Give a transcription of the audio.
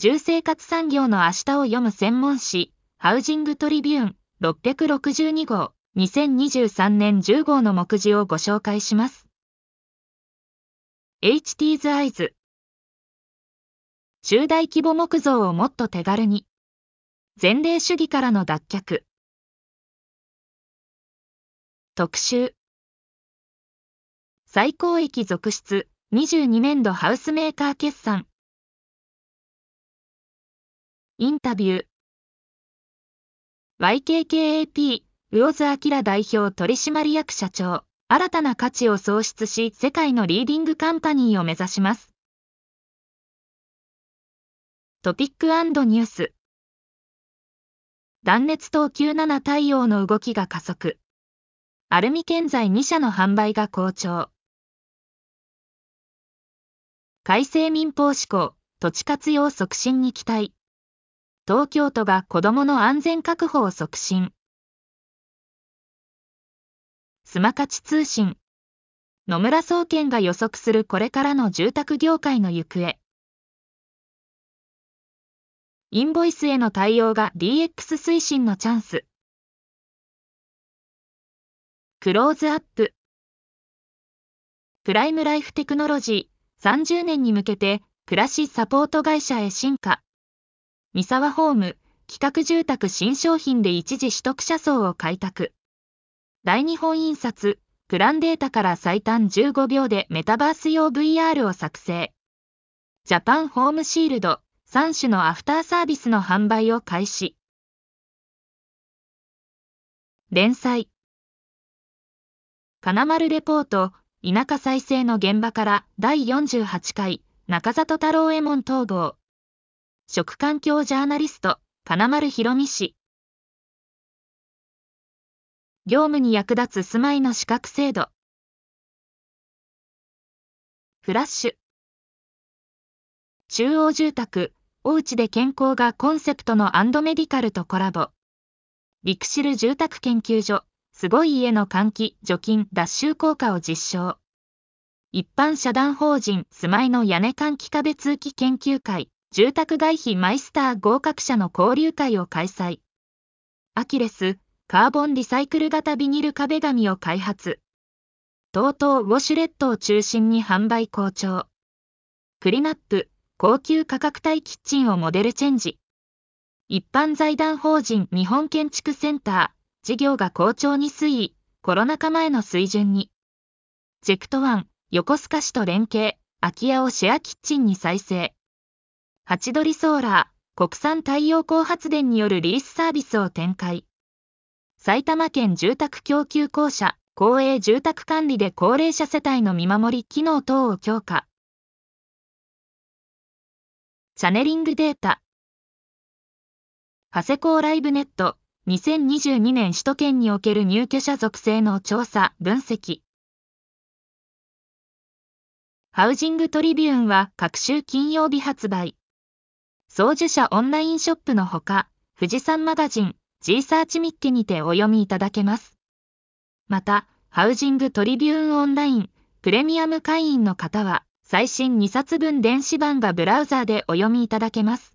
住生活産業の明日を読む専門誌、ハウジングトリビューン662号、2023年10号の目次をご紹介します。HT's Eyes 中大規模木造をもっと手軽に。前例主義からの脱却。特集。最高益続出、22年度ハウスメーカー決算。インタビュー。YKKAP、魚津明代表取締役社長。新たな価値を創出し、世界のリーディングカンパニーを目指します。トピックニュース。断熱等級7対応の動きが加速。アルミ建材2社の販売が好調。改正民法施行、土地活用促進に期待。東京都が子どもの安全確保を促進。スマカチ通信。野村総研が予測するこれからの住宅業界の行方。インボイスへの対応が DX 推進のチャンス。クローズアップ。プライムライフテクノロジー30年に向けて暮らしサポート会社へ進化。三沢ホーム企画住宅新商品で一時取得者層を開拓。大日本印刷、プランデータから最短15秒でメタバース用 VR を作成。ジャパンホームシールド3種のアフターサービスの販売を開始。連載。金丸レポート、田舎再生の現場から第48回中里太郎右衛門統合。食環境ジャーナリスト、金丸博美氏。業務に役立つ住まいの資格制度。フラッシュ。中央住宅、おうちで健康がコンセプトのアンドメディカルとコラボ。リクシル住宅研究所、すごい家の換気、除菌、脱臭効果を実証。一般社団法人住まいの屋根換気壁通気研究会、住宅外費マイスター合格者の交流会を開催。アキレス、カーボンリサイクル型ビニル壁紙を開発。TOTO ウォシュレットを中心に販売好調。クリナップ、高級価格帯キッチンをモデルチェンジ。一般財団法人日本建築センター、事業が好調に推移、コロナ禍前の水準に。ジェクトワン、横須賀市と連携、空き家をシェアキッチンに再生。ハチドリソーラー、国産太陽光発電によるリースサービスを展開。埼玉県住宅供給公社、公営住宅管理で高齢者世帯の見守り機能等を強化。チャネリングデータ。ハセコーライブネット、2022年首都圏における入居者属性の調査、分析。ハウジングトリビューンは各週金曜日発売。送受者オンラインショップのほか、富士山マガジン、G サーチミッケにてお読みいただけます。また、ハウジングトリビューンオンライン、プレミアム会員の方は、最新2冊分電子版がブラウザーでお読みいただけます。